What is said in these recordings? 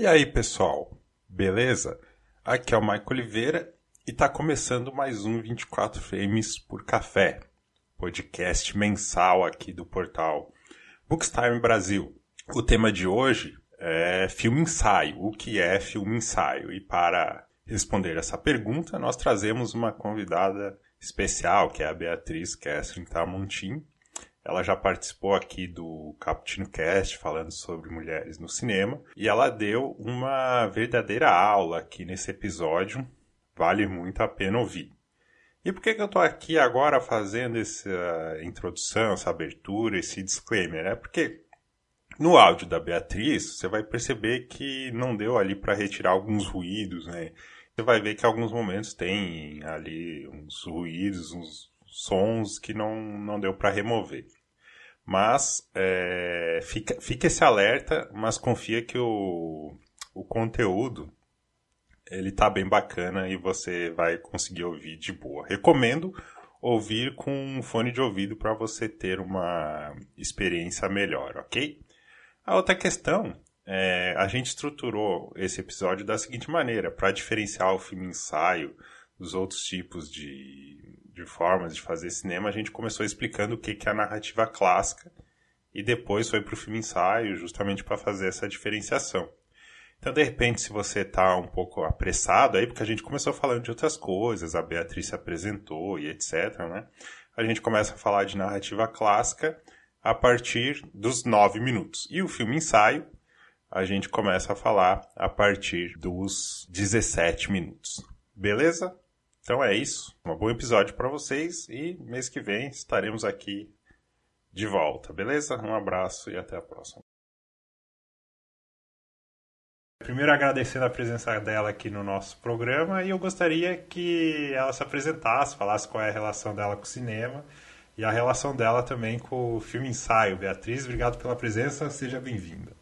E aí, pessoal? Beleza? Aqui é o Maico Oliveira e está começando mais um 24 Frames por Café, podcast mensal aqui do portal Bookstime Brasil. O tema de hoje é filme ensaio. O que é filme ensaio? E para responder essa pergunta, nós trazemos uma convidada especial, que é a Beatriz Kessler Tamontim. Ela já participou aqui do Cappuccino Cast falando sobre mulheres no cinema e ela deu uma verdadeira aula aqui nesse episódio. Vale muito a pena ouvir. E por que, que eu estou aqui agora fazendo essa introdução, essa abertura, esse disclaimer? É porque no áudio da Beatriz você vai perceber que não deu ali para retirar alguns ruídos, né? Você vai ver que em alguns momentos tem ali uns ruídos, uns sons que não, não deu para remover. Mas é, fica, fica esse alerta, mas confia que o, o conteúdo ele tá bem bacana e você vai conseguir ouvir de boa. Recomendo ouvir com um fone de ouvido para você ter uma experiência melhor, ok? A outra questão é, a gente estruturou esse episódio da seguinte maneira, para diferenciar o filme ensaio dos outros tipos de, de formas de fazer cinema, a gente começou explicando o que, que é a narrativa clássica e depois foi para o filme ensaio, justamente para fazer essa diferenciação. Então, de repente, se você está um pouco apressado aí, porque a gente começou falando de outras coisas, a Beatriz se apresentou e etc., né? A gente começa a falar de narrativa clássica a partir dos nove minutos. E o filme ensaio, a gente começa a falar a partir dos 17 minutos. Beleza? Então é isso. Um bom episódio para vocês e mês que vem estaremos aqui de volta, beleza? Um abraço e até a próxima. Primeiro agradecendo a presença dela aqui no nosso programa e eu gostaria que ela se apresentasse, falasse qual é a relação dela com o cinema e a relação dela também com o filme ensaio. Beatriz, obrigado pela presença, seja bem-vinda.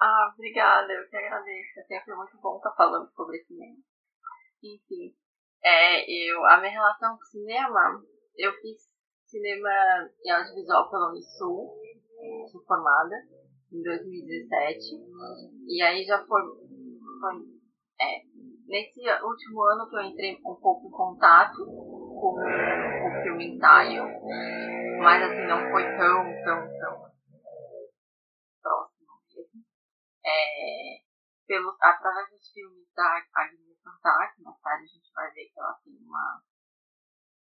Ah, obrigada, eu que agradeço. É sempre muito bom estar falando sobre cinema. Enfim, é, eu, a minha relação com cinema, eu fiz cinema e audiovisual pela Unisul, sou formada em 2017. E aí já foi, foi é, nesse último ano que eu entrei um pouco em contato com o filme ensaio, mas assim, não foi tão, tão, tão próximo mesmo. É, pelos, através dos filmes da Agnes Fantasma, mais tarde a gente vai ver que ela tem uma.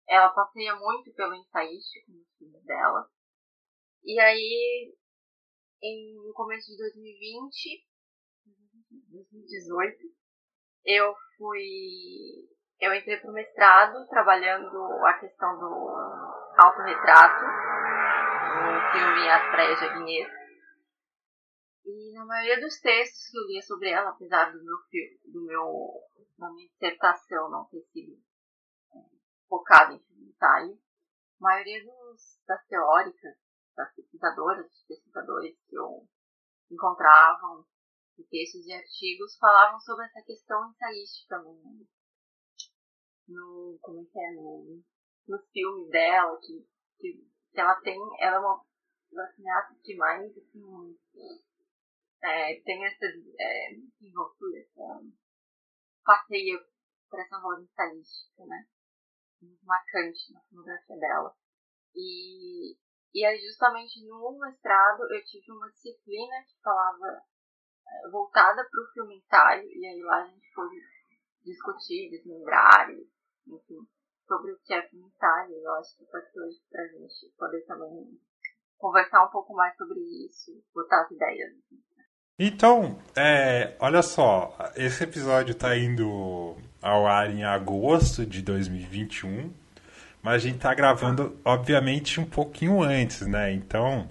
Ela passeia muito pelo ensaístico nos filmes dela. E aí, em, no começo de 2020, 2018, eu fui. Eu entrei pro mestrado trabalhando a questão do autorretrato no filme As Praias de Agnes e na maioria dos textos que eu lia sobre ela, apesar do meu do meu, da minha dissertação não ter sido é, focada em ensaio, a maioria dos, das teóricas, das pesquisadoras, dos pesquisadores que eu encontravam em textos e artigos falavam sobre essa questão ensaística no, no como é que é, no, nos filmes dela, que, que, que ela tem, ela é uma das cineastas que mais assim, é, tem essa é, desenvoltura, essa passeia por essa roda estadística, né? Muito marcante na fotografia dela. E, e aí, justamente no mestrado, eu tive uma disciplina que falava é, voltada para o filme ensaio, e aí lá a gente pôde discutir, desmembrar, enfim, sobre o que é filme ensaio. Eu acho que ser hoje para a gente poder também conversar um pouco mais sobre isso, botar as ideias. Então, é, olha só, esse episódio está indo ao ar em agosto de 2021, mas a gente está gravando, obviamente, um pouquinho antes, né? Então,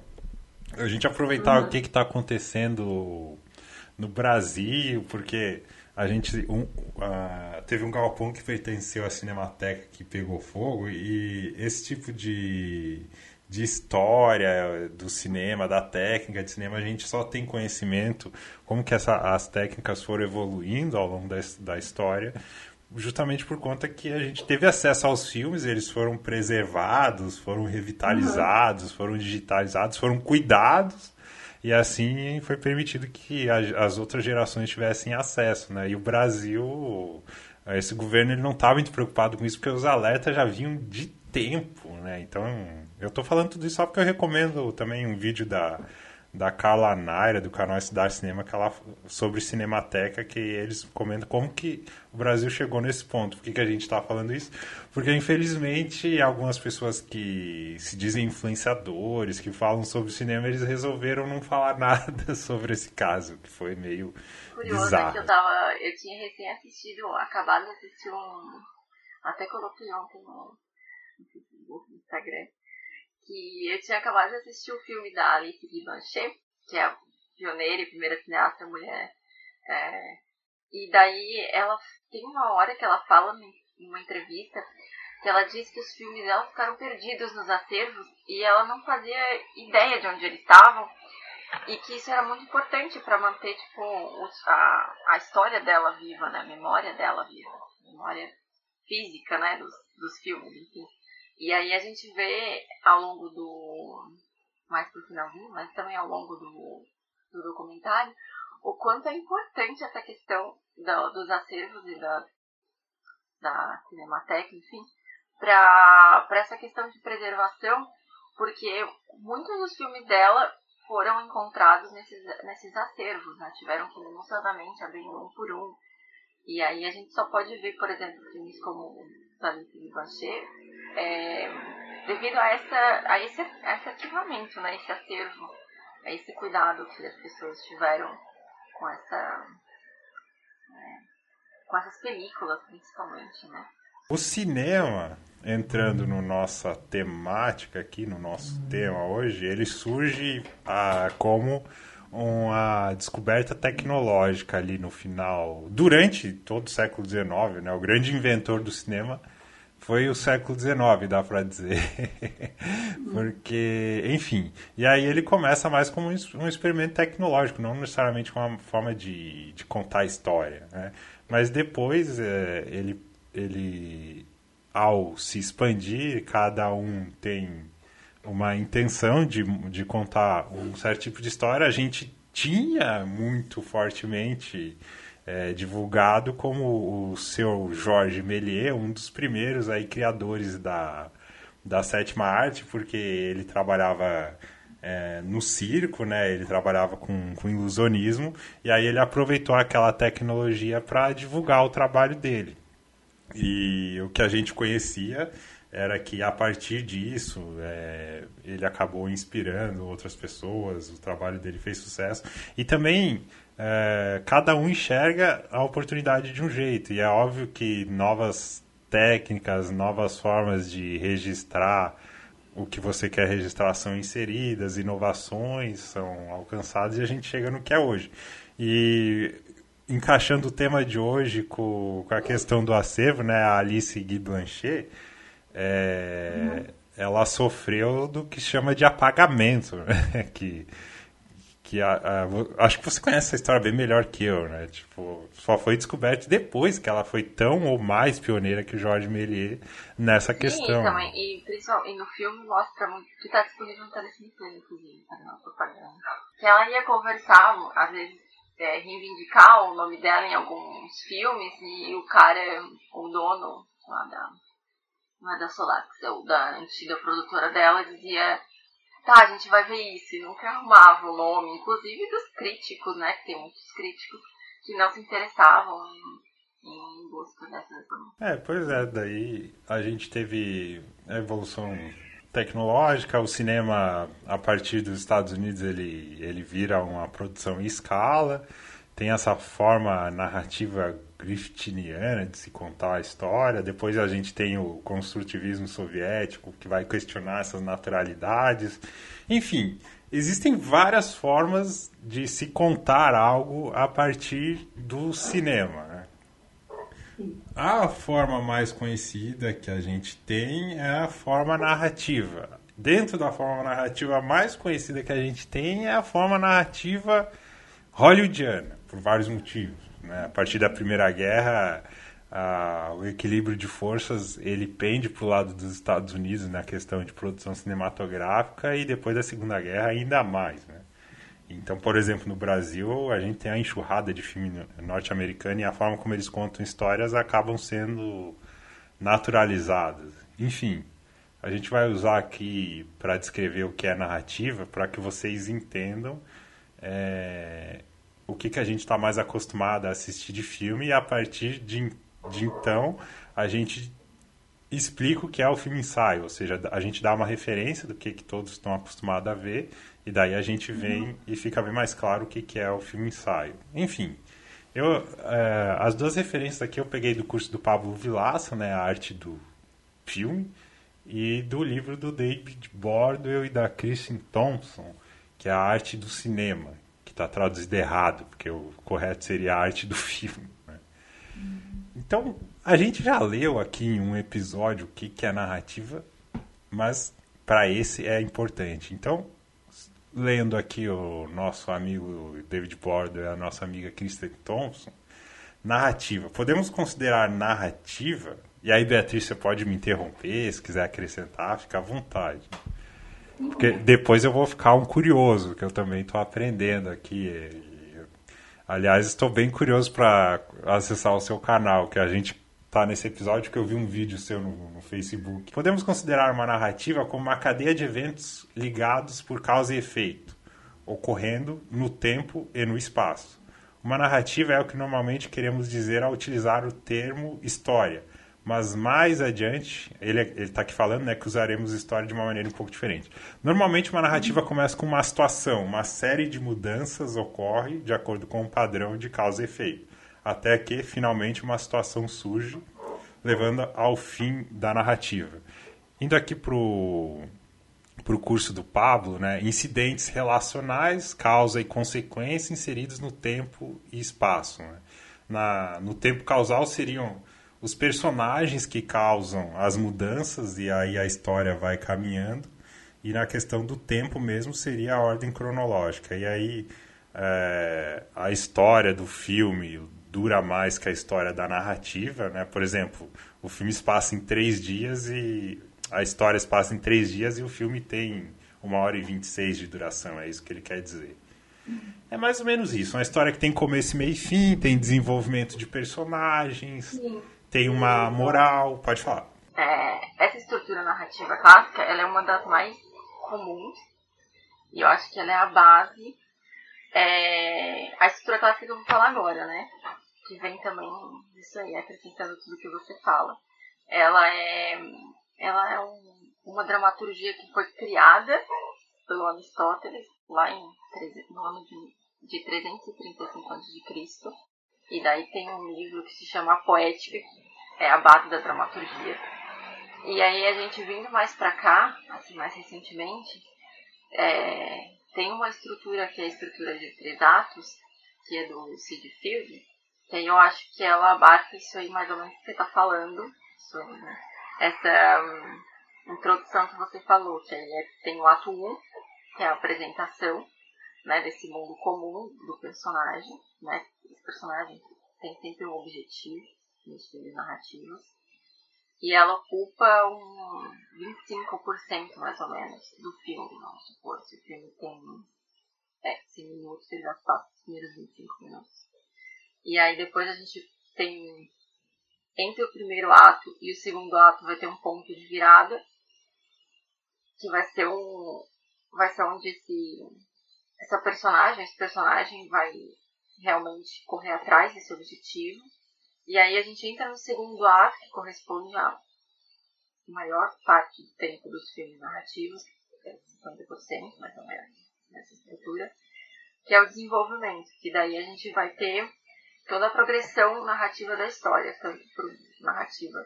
a gente aproveitar uhum. o que está acontecendo no Brasil, porque a gente um, uh, teve um galpão que pertenceu à Cinemateca que pegou fogo e esse tipo de de história do cinema, da técnica de cinema, a gente só tem conhecimento como que essa, as técnicas foram evoluindo ao longo da, da história, justamente por conta que a gente teve acesso aos filmes, eles foram preservados, foram revitalizados, uhum. foram digitalizados, foram cuidados e assim foi permitido que as outras gerações tivessem acesso, né? E o Brasil, esse governo ele não estava muito preocupado com isso porque os alertas já vinham de tempo, né? Então, eu estou falando tudo isso só porque eu recomendo também um vídeo da da Carla Naira, do canal Cidade Cinema, que ela, sobre Cinemateca, que eles comentam como que o Brasil chegou nesse ponto. Por que, que a gente está falando isso? Porque, infelizmente, algumas pessoas que se dizem influenciadores, que falam sobre cinema, eles resolveram não falar nada sobre esse caso, que foi meio Curioso, bizarro. que eu, tava, eu tinha recém assistido, acabado de assistir um... Até coloquei ontem no, no Instagram que eu tinha acabado de assistir o filme da Alice Guy que é a pioneira e primeira cineasta mulher. É, e daí ela tem uma hora que ela fala em uma entrevista que ela diz que os filmes dela ficaram perdidos nos acervos e ela não fazia ideia de onde eles estavam e que isso era muito importante para manter tipo a, a história dela viva, né, a memória dela viva, a memória física, né, dos, dos filmes, enfim. E aí a gente vê ao longo do. mais pro finalzinho, mas também ao longo do, do documentário, o quanto é importante essa questão do, dos acervos e da, da Cinemateca, enfim, para essa questão de preservação, porque muitos dos filmes dela foram encontrados nesses, nesses acervos, né? tiveram que minuciosamente abrir um por um. E aí a gente só pode ver, por exemplo, filmes como Alice Bachet, é, devido a, essa, a, esse, esse arquivamento, né, esse acervo, a esse cuidado que as pessoas tiveram com essa é, com essas películas principalmente, né? O cinema, entrando no nossa temática aqui, no nosso tema hoje, ele surge ah, como uma descoberta tecnológica ali no final, durante todo o século XIX, né? O grande inventor do cinema foi o século XIX, dá para dizer. Porque, enfim. E aí ele começa mais como um experimento tecnológico, não necessariamente como uma forma de, de contar história. Né? Mas depois é, ele, ele, ao se expandir, cada um tem uma intenção de, de contar um certo tipo de história. A gente tinha muito fortemente é, divulgado como o seu Jorge Méliès, um dos primeiros aí criadores da, da sétima arte, porque ele trabalhava é, no circo, né? Ele trabalhava com, com ilusionismo e aí ele aproveitou aquela tecnologia para divulgar o trabalho dele. E o que a gente conhecia era que a partir disso é, ele acabou inspirando outras pessoas, o trabalho dele fez sucesso e também é, cada um enxerga a oportunidade de um jeito. E é óbvio que novas técnicas, novas formas de registrar o que você quer registrar são inseridas, inovações são alcançadas e a gente chega no que é hoje. E encaixando o tema de hoje com, com a questão do acervo, né, a Alice Guy Blanchet, é, uhum. ela sofreu do que chama de apagamento, né, que que a, a, acho que você conhece essa história bem melhor que eu, né? Tipo, só foi descoberto depois que ela foi tão ou mais pioneira que o Jorge Méliès nessa Sim, questão. Também. E, e no filme mostra muito, que está disponível no Telecine Play, inclusive, na propaganda. Que ela ia conversar, às vezes, é, reivindicar o nome dela em alguns filmes e o cara, o dono lá da, é da Solax, da antiga produtora dela, dizia tá, a gente vai ver isso, e nunca arrumava o nome, inclusive dos críticos, né, que tem muitos críticos que não se interessavam em, em busca dessas... É, pois é, daí a gente teve a evolução tecnológica, o cinema a partir dos Estados Unidos ele, ele vira uma produção em escala, tem essa forma narrativa griftiniana de se contar a história. Depois a gente tem o construtivismo soviético, que vai questionar essas naturalidades. Enfim, existem várias formas de se contar algo a partir do cinema. Né? A forma mais conhecida que a gente tem é a forma narrativa. Dentro da forma narrativa mais conhecida que a gente tem é a forma narrativa hollywoodiana, por vários motivos. Né? A partir da Primeira Guerra, a, o equilíbrio de forças ele pende para o lado dos Estados Unidos na questão de produção cinematográfica e depois da Segunda Guerra ainda mais. Né? Então, por exemplo, no Brasil, a gente tem a enxurrada de filme norte-americano e a forma como eles contam histórias acabam sendo naturalizadas. Enfim, a gente vai usar aqui para descrever o que é narrativa, para que vocês entendam é, o que, que a gente está mais acostumado a assistir de filme e a partir de, de então a gente explica o que é o filme ensaio, ou seja, a gente dá uma referência do que, que todos estão acostumados a ver e daí a gente vem uhum. e fica bem mais claro o que, que é o filme ensaio. Enfim, eu, é, as duas referências aqui eu peguei do curso do Pablo Vilaça, né, a arte do filme, e do livro do David Bordwell e da Kristen Thompson, que é a arte do cinema, está traduzido errado, porque o correto seria a arte do filme. Né? Então, a gente já leu aqui em um episódio o que, que é narrativa, mas para esse é importante. Então, lendo aqui o nosso amigo David Bordwell e a nossa amiga Kristen Thompson, narrativa. Podemos considerar narrativa e aí, Beatriz, você pode me interromper, se quiser acrescentar, fica à vontade. Porque depois eu vou ficar um curioso, que eu também estou aprendendo aqui. Aliás, estou bem curioso para acessar o seu canal, que a gente está nesse episódio que eu vi um vídeo seu no, no, Facebook. Podemos considerar uma narrativa como uma cadeia de eventos ligados por causa e efeito, ocorrendo no tempo e no espaço. Uma narrativa é o que normalmente queremos dizer ao utilizar o termo história mas mais adiante, ele está aqui falando né, que usaremos história de uma maneira um pouco diferente. Normalmente, uma narrativa começa com uma situação, uma série de mudanças ocorre de acordo com um padrão de causa e efeito, até que finalmente uma situação surge, levando ao fim da narrativa. Indo aqui para o curso do Pablo, né, incidentes relacionais, causa e consequência inseridos no tempo e espaço. Né? Na, no tempo causal seriam os personagens que causam as mudanças e aí a história vai caminhando. E na questão do tempo mesmo seria a ordem cronológica. E aí é, a história do filme dura mais que a história da narrativa, né? Por exemplo, o filme se passa em três dias e a história se passa em três dias e o filme tem uma hora e vinte e seis de duração, é isso que ele quer dizer. É mais ou menos isso, uma história que tem começo, meio e fim, tem desenvolvimento de personagens, Sim tem uma moral. Pode falar. É, essa estrutura narrativa clássica ela é uma das mais comuns e eu acho que ela é a base. É, a estrutura clássica que eu vou falar agora, né? Que vem também disso aí, acrescentando tudo que você fala. Ela é, ela é um, uma dramaturgia que foi criada pelo Aristóteles lá em, no ano de, de 335 a.C. E daí tem um livro que se chama Poética, é a base da dramaturgia. E aí a gente vindo mais pra cá, assim, mais recentemente, é, tem uma estrutura que é a estrutura de três atos, que é do Sid Field, que aí eu acho que ela abarca isso aí mais ou menos que você tá falando, sobre essa um, introdução que você falou, que aí é, tem o ato 1, que é a apresentação, né, desse mundo comum do personagem, né, esse personagem tem sempre um objetivo nos filmes narrativos. E ela ocupa um 25% mais ou menos do filme, vamos supor. Se o filme tem é, 100 minutos, ele já passa os primeiros 25 minutos. E aí depois a gente tem. Entre o primeiro ato e o segundo ato vai ter um ponto de virada. Que vai ser um. Vai ser onde esse. Essa personagem, esse personagem vai realmente correr atrás desse objetivo. E aí a gente entra no segundo ato, que corresponde à maior parte do tempo dos filmes narrativos, é 50% mais ou menos, nessa estrutura, que é o desenvolvimento, que daí a gente vai ter toda a progressão narrativa da história, tanto para narrativa,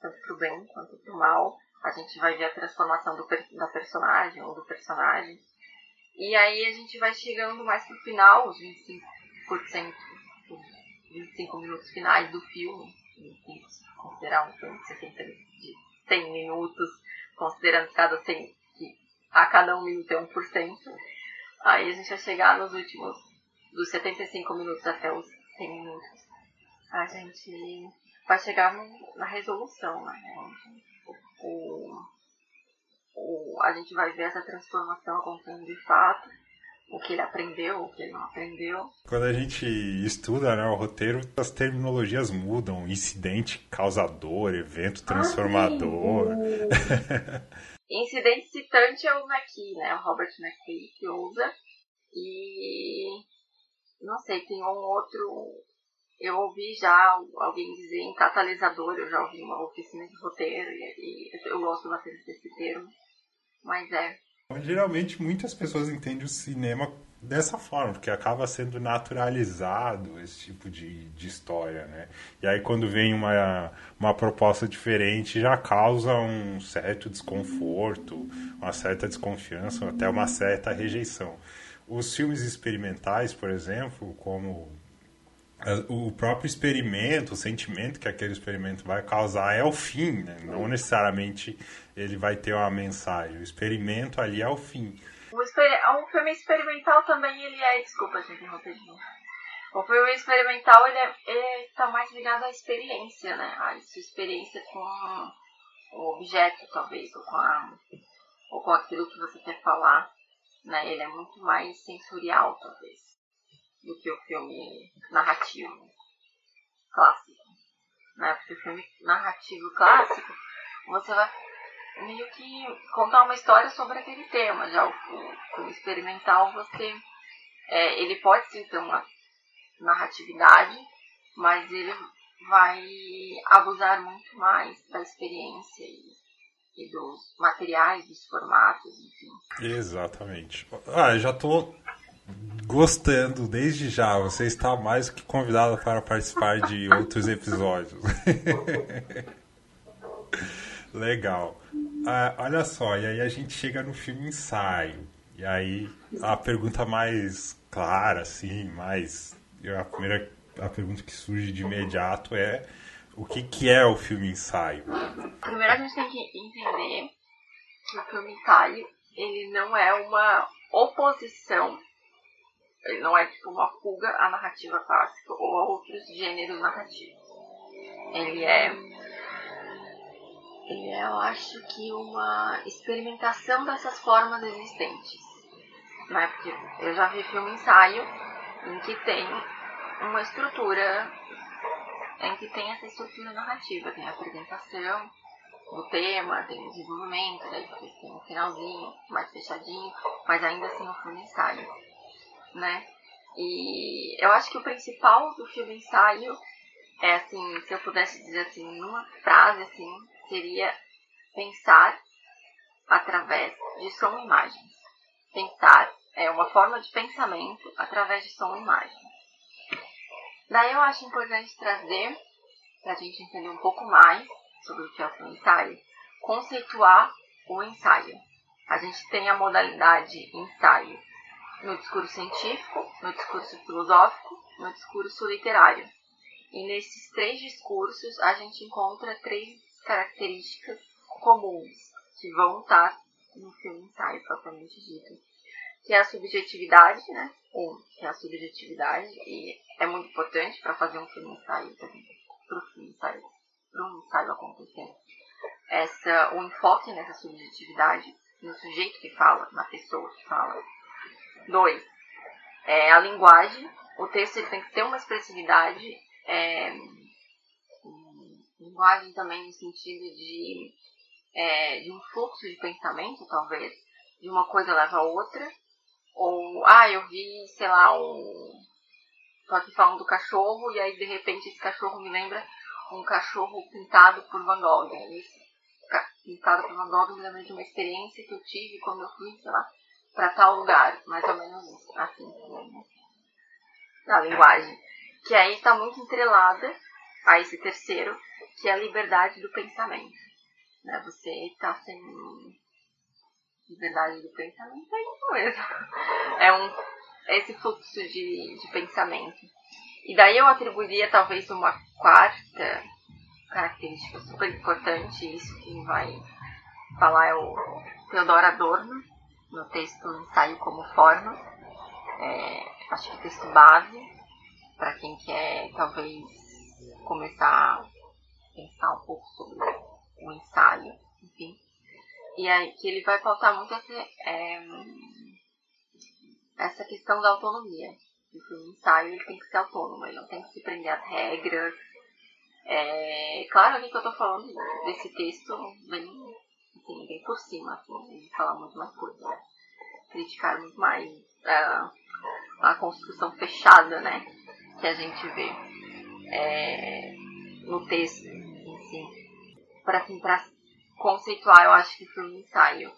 tanto o bem quanto para o mal. A gente vai ver a transformação do, da personagem ou do personagem. E aí a gente vai chegando mais pro final, os 25 25%, os 25 minutos finais do filme, se considerar um filme de 60 de 100 minutos, considerando cada 100, que a cada um minuto é 1%, aí a gente vai chegar nos últimos, dos 75 minutos até os 100 minutos, a gente vai chegar no, na resolução, né? O, o, a gente vai ver essa transformação acontecendo de fato, o que ele aprendeu, o que ele não aprendeu. Quando a gente estuda né, o roteiro, as terminologias mudam. Incidente causador, evento transformador. Ah, Incidente citante é o McKee, né? O Robert McKee que usa. E não sei, tem um outro. Eu ouvi já alguém dizer em catalisador, eu já ouvi uma oficina de roteiro e, e eu gosto bastante desse termo. Mas é, Geralmente muitas pessoas entendem o cinema dessa forma, porque acaba sendo naturalizado esse tipo de, de história, né? E aí quando vem uma, uma proposta diferente já causa um certo desconforto, uma certa desconfiança, até uma certa rejeição. Os filmes experimentais, por exemplo, como o próprio experimento, o sentimento que aquele experimento vai causar é o fim, né? não necessariamente ele vai ter uma mensagem. O experimento ali é o fim. O exper... Um filme experimental também ele é. Desculpa, gente, novo. O filme experimental ele é, tá mais ligado à experiência, né? A sua experiência com o objeto, talvez, ou com, a, ou com aquilo que você quer falar. Né? Ele é muito mais sensorial, talvez do que o filme narrativo clássico. Né? Porque o filme narrativo clássico, você vai meio que contar uma história sobre aquele tema. Já o filme experimental, você. É, ele pode sim ter uma narratividade, mas ele vai abusar muito mais da experiência e, e dos materiais, dos formatos, enfim. Exatamente. Ah, já tô gostando desde já. Você está mais do que convidada para participar de outros episódios. Legal. Ah, olha só, e aí a gente chega no filme ensaio. E aí a pergunta mais clara, assim, mais. A primeira a pergunta que surge de imediato é o que, que é o filme ensaio? Primeiro a gente tem que entender que o filme ensaio ele não é uma oposição ele não é tipo uma fuga à narrativa clássica ou a outros gêneros narrativos. Ele é, ele é, eu acho que uma experimentação dessas formas existentes. Né? Porque eu já vi filme ensaio em que tem uma estrutura, em que tem essa estrutura narrativa, tem a apresentação do tema, tem o desenvolvimento, daí tem um finalzinho mais fechadinho, mas ainda assim um filme ensaio né? E eu acho que o principal do filme ensaio é assim, se eu pudesse dizer assim, numa frase assim, seria pensar através de som e imagem. Pensar é uma forma de pensamento através de som e imagem. Daí eu acho importante trazer, para a gente entender um pouco mais sobre o que é o ensaio, conceituar o ensaio. A gente tem a modalidade ensaio no discurso científico, no discurso filosófico, no discurso literário. E nesses três discursos a gente encontra três características comuns que vão estar no filme ensaio propriamente dito. Que é a subjetividade, né? Um, que é a subjetividade, e é muito importante para fazer um filme ensaio, para o filme ensaio, para um ensaio acontecer. Essa, o enfoque nessa subjetividade, no sujeito que fala, na pessoa que fala, Dois, é, a linguagem. O texto tem que ter uma expressividade, é, linguagem também no sentido de, é, de um fluxo de pensamento, talvez, de uma coisa leva a outra. Ou, ah, eu vi, sei lá, um. Tô aqui falando do cachorro, e aí de repente esse cachorro me lembra um cachorro pintado por Van Gogh. Esse pintado por Van Gogh me lembra de uma experiência que eu tive quando eu fui, sei lá, para tal lugar, mais ou menos assim na linguagem, que aí está muito entrelada a esse terceiro, que é a liberdade do pensamento. Né? Você está sem liberdade do pensamento, é isso mesmo. É um, esse fluxo de, de pensamento. E daí eu atribuiria talvez uma quarta característica super importante, isso que vai falar é o Theodor Adorno, no texto ensaio como forma. É, acho que texto base para quem quer talvez começar a pensar um pouco sobre o ensaio, enfim. E aí que ele vai pautar muito essa, é, essa questão da autonomia. O ensaio ele tem que ser autônomo, ele não tem que se prender às regras. É, claro que eu estou falando desse texto bem, bem por cima, assim, falar muito mais coisa, né? criticar muito mais uh, a construção fechada, né, que a gente vê é, no texto em si. Para assim, conceituar, eu acho que foi um ensaio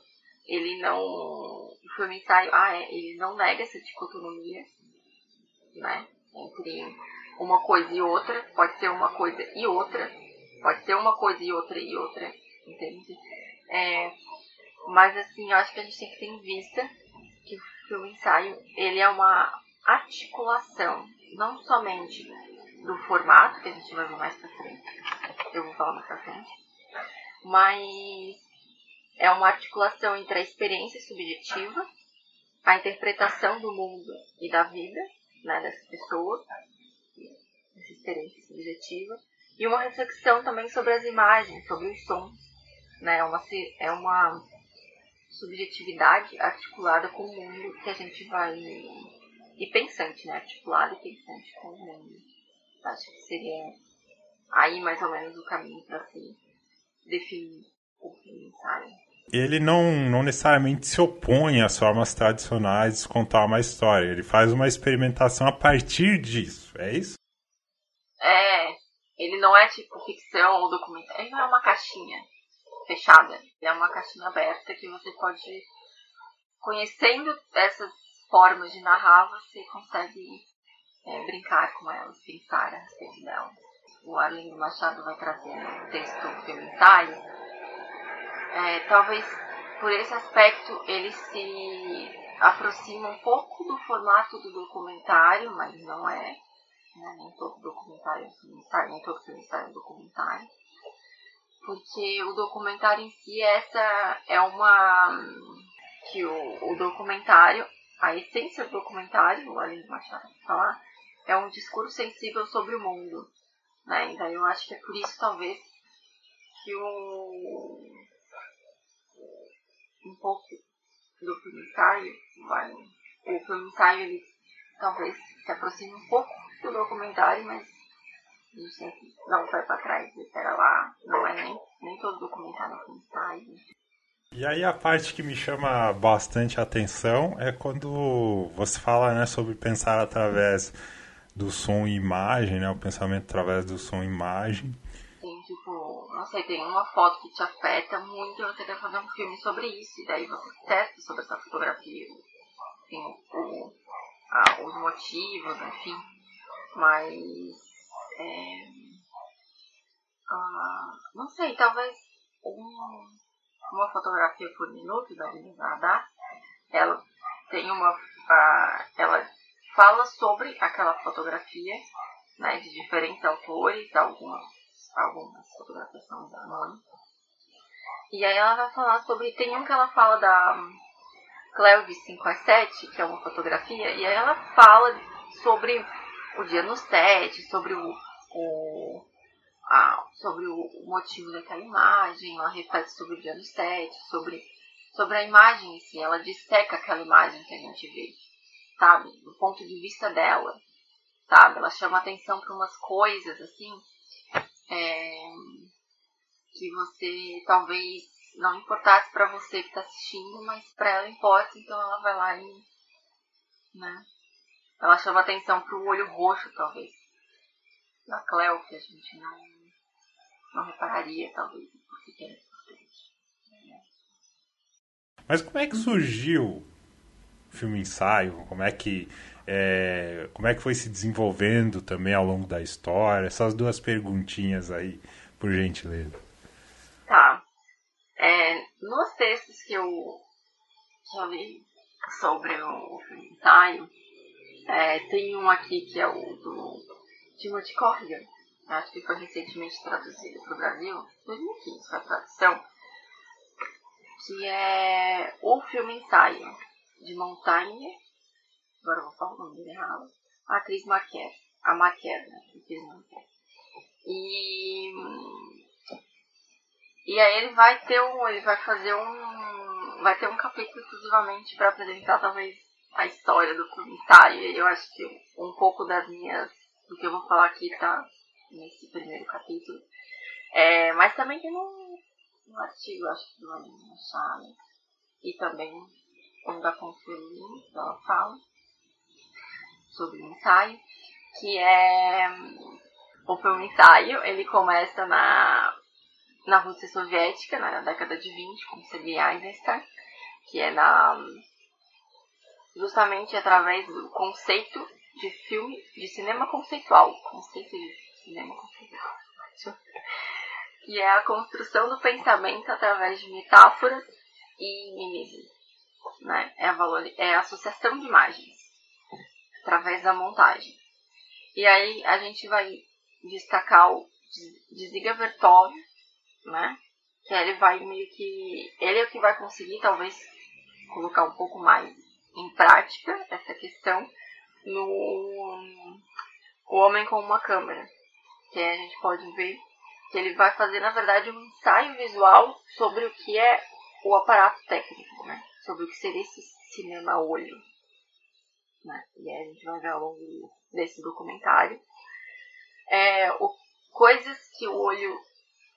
ele não. O filme ensaio, ah, é, ele não nega essa dicotomia, né? Entre uma coisa e outra, pode ser uma coisa e outra, pode ser uma coisa e outra e outra, entende? É, mas assim, eu acho que a gente tem que ter em vista que o filme ensaio, ele é uma articulação, não somente do formato, que a gente vai ver mais pra frente, eu vou falar mais pra frente, mas é uma articulação entre a experiência subjetiva, a interpretação do mundo e da vida né, dessas pessoas, essa experiência subjetiva, e uma reflexão também sobre as imagens, sobre os sons. Né, é, uma, é uma subjetividade articulada com o mundo que a gente vai. E pensante, né? Articulada e pensante com o mundo. Acho que seria aí mais ou menos o caminho para se definir o ensaio. Ele não, não necessariamente se opõe às formas tradicionais de contar uma história. Ele faz uma experimentação a partir disso, é isso? É, ele não é tipo ficção ou documentário. Ele não é uma caixinha fechada. É uma caixinha aberta que você pode, conhecendo essas formas de narrar, você consegue é, brincar com elas, pensar a respeito delas. O Arlindo Machado vai trazer no texto ensaio é, talvez por esse aspecto ele se aproxima um pouco do formato do documentário, mas não é. Né? Nem todo documentário é nem todo filme é documentário. Porque o documentário em si, essa é uma. que o, o documentário, a essência do documentário, além de Machado falar, é um discurso sensível sobre o mundo. Né? Então eu acho que é por isso, talvez, que o um pouco do filme vai, o filme ele talvez se aproxime um pouco do documentário, mas gente tem que um pé para trás espera lá, não é nem, nem todo documentário é filme ensaio. E aí a parte que me chama bastante atenção é quando você fala né, sobre pensar através do som e imagem, né, o pensamento através do som e imagem tipo, não sei, tem uma foto que te afeta muito e você quer fazer um filme sobre isso. E daí você testa sobre essa fotografia, enfim, o, a, os motivos, enfim. Mas, é, ah, não sei, talvez um, uma fotografia por minuto da Lilian Radar, ela tem uma. ela fala sobre aquela fotografia né, de diferentes autores, algumas algumas fotografias são da Moni. E aí ela vai falar sobre. Tem um que ela fala da Cleo de 5 a 7, que é uma fotografia, e aí ela fala sobre o dia no set, sobre o, o a, sobre o motivo daquela imagem, ela reflete sobre o no set, sobre, sobre a imagem em si, ela disseca aquela imagem que a gente vê, sabe? Do ponto de vista dela, sabe? Ela chama atenção para umas coisas assim é, que você talvez não importasse para você que está assistindo, mas para ela importa, então ela vai lá e. Né? Ela chama atenção para o olho roxo, talvez. Da Cleo, que a gente não, não repararia, talvez, porque é importante. Né? Mas como é que surgiu o filme ensaio? Como é que é, como é que foi se desenvolvendo também ao longo da história? Essas duas perguntinhas aí, por gentileza. Tá. É, nos textos que eu, que eu li sobre o, o ensaio, é, tem um aqui que é o do Timothy Corrigan, acho que foi recentemente traduzido para o Brasil, 2015 foi a tradução, que é o filme ensaio de Montagne agora vou falar o nome dele errado, a Cris Marquer, a Marquer, né, Cris Marquer. E, e aí ele vai ter um, ele vai fazer um, vai ter um capítulo exclusivamente para apresentar talvez a história do ensaio. Eu acho que um pouco das minhas. Do que eu vou falar aqui tá nesse primeiro capítulo. É, mas também tem um, um artigo, acho que do Aline Machado, e também um da Consuelo, que ela fala sobre o ensaio, que é o filme ensaio, ele começa na, na Rússia Soviética, na década de 20, com Sergei Eisenstein, que é na justamente através do conceito de filme, de cinema conceitual, conceito de cinema conceitual, que é a construção do pensamento através de metáforas e mimesis, né? É a, valor, é a associação de imagens através da montagem. E aí a gente vai destacar o Ziga Vertov, né? Que ele vai meio que. Ele é o que vai conseguir, talvez, colocar um pouco mais em prática essa questão no O Homem com uma Câmera. Que a gente pode ver que ele vai fazer, na verdade, um ensaio visual sobre o que é o aparato técnico, né? Sobre o que seria esse cinema olho. Né? E aí a gente vai ver ao longo desse documentário. É, o, coisas que o olho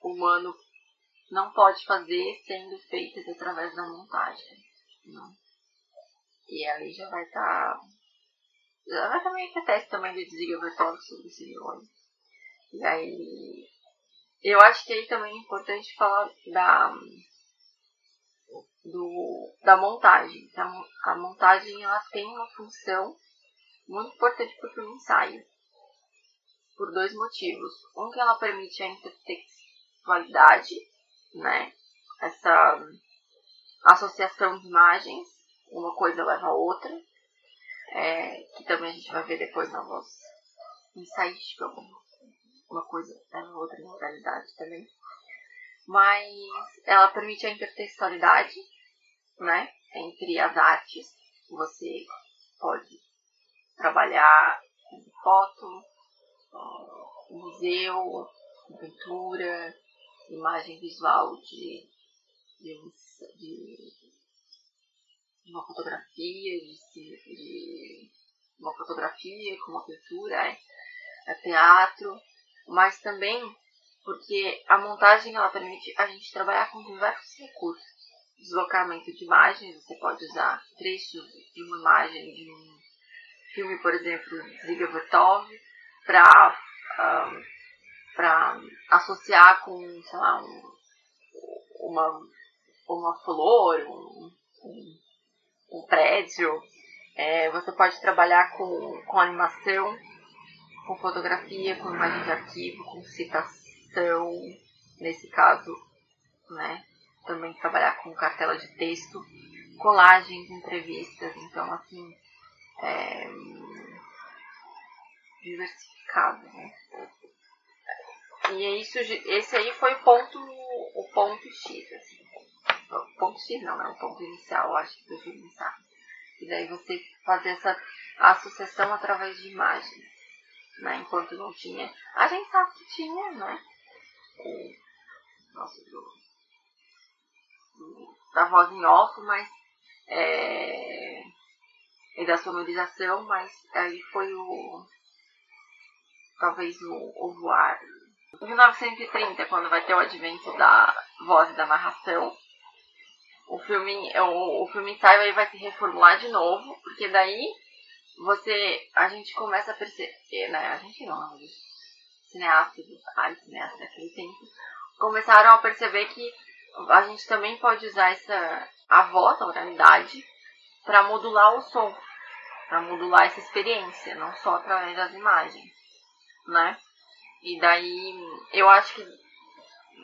humano não pode fazer sendo feitas através da montagem. Né? E ali já vai estar. Tá, estar meio que teste também do Virtual sobre esse olho. E aí. Eu acho que aí também é importante falar da. Do, da montagem. Então, a montagem ela tem uma função muito importante para o ensaio por dois motivos. Um que ela permite a intertextualidade, né? Essa associação de imagens, uma coisa leva a outra, é, que também a gente vai ver depois na voz ensaística, uma coisa a outra na realidade também. Mas ela permite a intertextualidade, né? Entre as artes. Você pode trabalhar com foto, museu, pintura, imagem visual de, de, de, de uma fotografia, de, de, uma fotografia com uma pintura, é, é teatro, mas também porque a montagem ela permite a gente trabalhar com diversos recursos. Deslocamento de imagens, você pode usar trechos de uma imagem de um filme, por exemplo, Ziga Vertov, para um, para associar com, sei lá, um, uma, uma flor, um, um, um prédio. É, você pode trabalhar com, com animação, com fotografia, com imagem de arquivo, com citação, nesse caso, né? Também trabalhar com cartela de texto, colagens, entrevistas, então assim, é, diversificado, né? E é isso, esse aí foi o ponto, o ponto X, assim. O ponto não, é o ponto inicial, acho que do inicial. E daí você fazer essa associação através de imagens, né? Enquanto não tinha. A gente sabe que tinha, né? O, nossa, do, da voz em off, mas é, e da sonorização, mas aí foi o talvez o, o voar. Em 1930, quando vai ter o advento da voz e da narração, o filme, o, o filme ensaio aí vai se reformular de novo, porque daí você, a gente começa a perceber, né, a gente não, os cineastas, os cineastas daquele tempo, começaram a perceber que a gente também pode usar essa, a voz, a oralidade, para modular o som, para modular essa experiência, não só através das imagens né? E daí eu acho que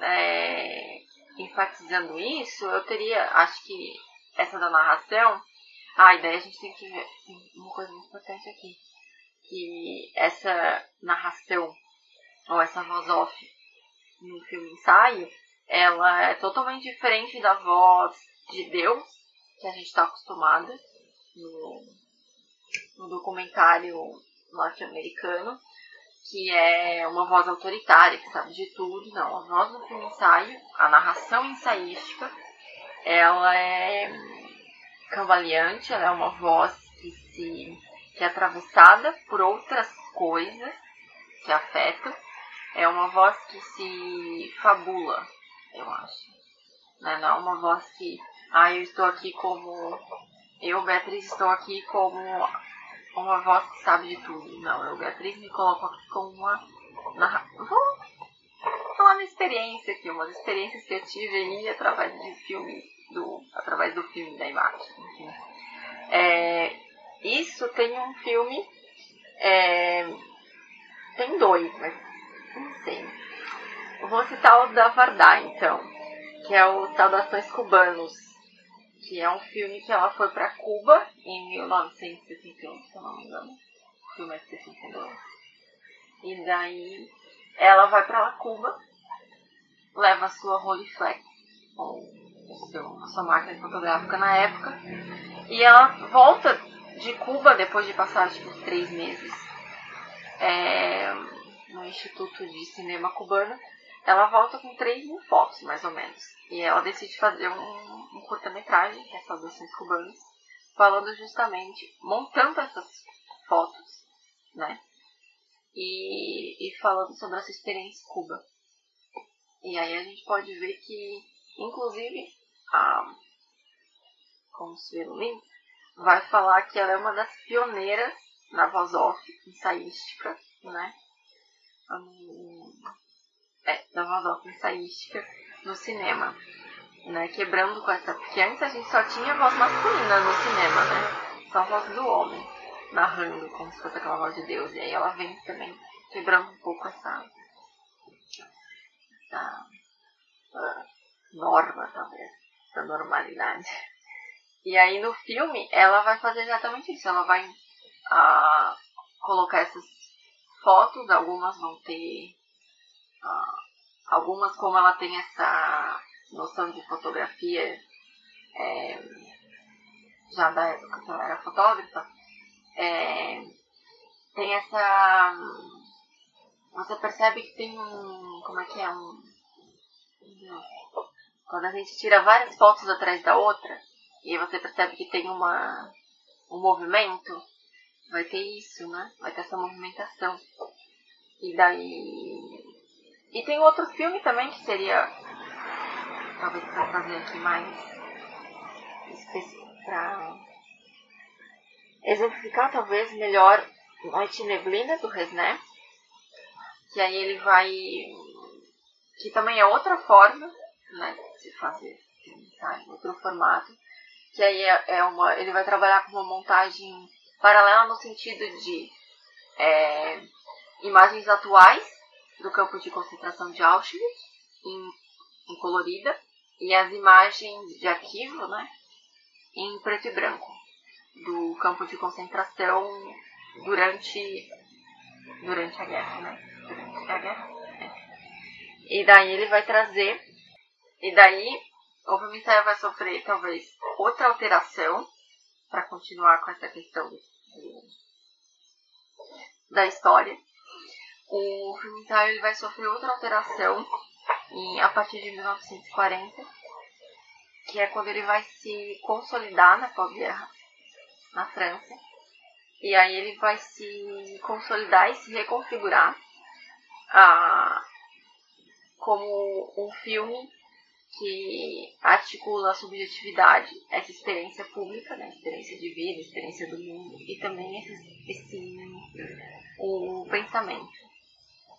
é, enfatizando isso, eu teria, acho que essa da narração, ah, e daí a gente tem que ver uma coisa muito importante aqui, que essa narração, ou essa voz off no filme ensaio, ela é totalmente diferente da voz de Deus, que a gente está acostumada no, no documentário norte-americano, que é uma voz autoritária, que sabe de tudo. Não, a voz do filme ensaio, a narração ensaística, ela é cambaleante, ela é uma voz que se que é atravessada por outras coisas que afetam. É uma voz que se fabula, eu acho. Né? Não é uma voz que, ah, eu estou aqui como. Eu, Beatriz, estou aqui como uma voz que sabe de tudo. Não, eu, Beatriz, me coloco aqui como uma. Narra... Vou falar uma experiência aqui, umas experiências que eu tive aí através de filme, do, através do filme da imagem. É, isso tem um filme. É, tem dois, mas não sei. Vou citar o da Vardar, então, que é o Saudações Cubanos, que é um filme que ela foi para Cuba em 1961, se eu não me engano. O filme é de 62. E daí ela vai para Cuba, leva a sua Rolleiflex, ou seu, a sua máquina fotográfica na época, e ela volta de Cuba depois de passar tipo três meses é, no Instituto de Cinema Cubano. Ela volta com 3 mil fotos, mais ou menos. E ela decide fazer um, um curta-metragem, que é Saudações Cubanas, falando justamente, montando essas fotos, né? E, e falando sobre essa experiência em Cuba. E aí a gente pode ver que, inclusive, a Consuelo Lins vai falar que ela é uma das pioneiras na voz off ensaística, né? Um, é, da voz ensaística no cinema, né? Quebrando com essa. Porque antes a gente só tinha voz masculina no cinema, né? Só a voz do homem, narrando como se fosse aquela voz de Deus. E aí ela vem também quebrando um pouco essa. essa uh, norma, talvez, essa normalidade. E aí no filme ela vai fazer exatamente isso. Ela vai ah, colocar essas fotos, algumas vão ter. Algumas, como ela tem essa noção de fotografia é, já da época que ela era fotógrafa, é, tem essa. Você percebe que tem um. Como é que é? Um. Quando a gente tira várias fotos atrás da outra, e você percebe que tem uma, um movimento, vai ter isso, né? Vai ter essa movimentação. E daí. E tem outro filme também que seria. Talvez pra fazer aqui mais. Pra exemplificar talvez melhor Noite Neblina do Resné. Que aí ele vai. Que também é outra forma né, de se fazer. Outro formato que aí é, é uma, ele vai trabalhar com uma montagem paralela no sentido de é, imagens atuais do campo de concentração de Auschwitz em, em, colorida e as imagens de arquivo, né, em preto e branco do campo de concentração durante durante a guerra, né? Durante a guerra. É. E daí ele vai trazer e daí o filme vai sofrer talvez outra alteração para continuar com essa questão do, da história. O filme ensaio ele vai sofrer outra alteração em, a partir de 1940, que é quando ele vai se consolidar na pós-guerra na França. E aí ele vai se consolidar e se reconfigurar ah, como um filme que articula a subjetividade, essa experiência pública, né, experiência de vida, experiência do mundo, e também esse, esse o pensamento,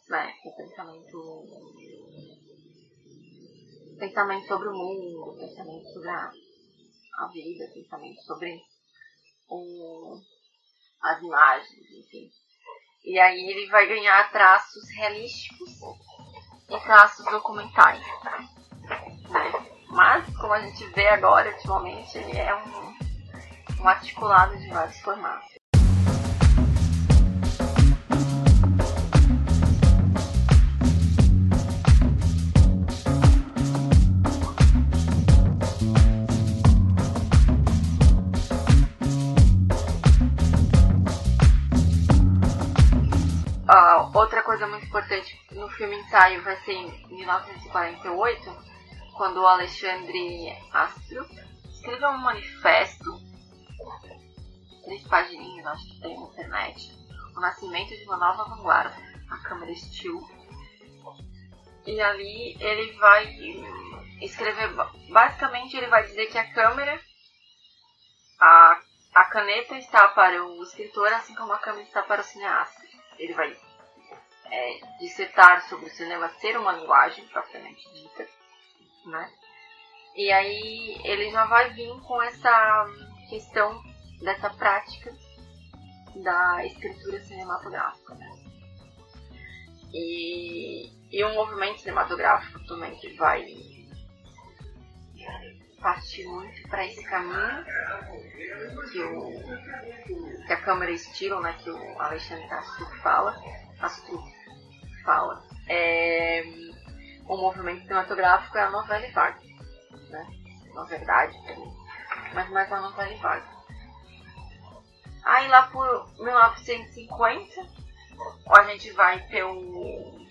né, o pensamento, pensamento sobre o mundo, pensamento sobre a, a vida, pensamento sobre o, as imagens, enfim. E aí ele vai ganhar traços realísticos e traços documentais. Mas, como a gente vê agora, ultimamente, ele é um, um articulado de vários formatos. No filme ensaio vai ser em 1948 quando o Alexandre Astro escreveu um manifesto três pagininhas, acho que tem na internet, o nascimento de uma nova vanguarda, a câmera Steel. E ali ele vai escrever, basicamente ele vai dizer que a câmera, a, a caneta está para o escritor, assim como a câmera está para o cineasta. Ele vai é, dissertar sobre o cinema ser uma linguagem propriamente dita, né? E aí ele já vai vir com essa questão dessa prática da escritura cinematográfica, né? E, e um movimento cinematográfico também que vai partir muito para esse caminho que, o, que a câmera estilo, né, que o Alexandre Castro fala, fala, é, o movimento cinematográfico é a novela vaga, né? Na verdade, mas mais a novela vaga. Aí lá por 1950, a gente vai ter o,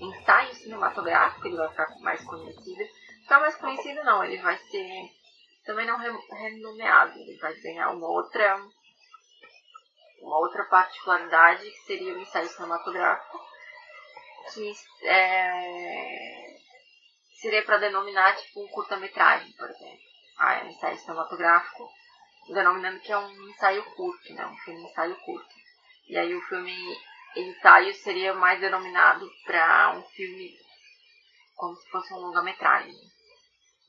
ensaio cinematográfico, ele vai ficar mais conhecido. Ficar mais conhecido não, ele vai ser também não renomeado, ele vai ganhar uma outra uma outra particularidade que seria o ensaio cinematográfico, que é, seria para denominar tipo um curta-metragem, por exemplo. Ah, é um ensaio cinematográfico, denominando que é um ensaio curto, né? Um filme ensaio curto. E aí o filme ensaio seria mais denominado para um filme como se fosse um longa-metragem,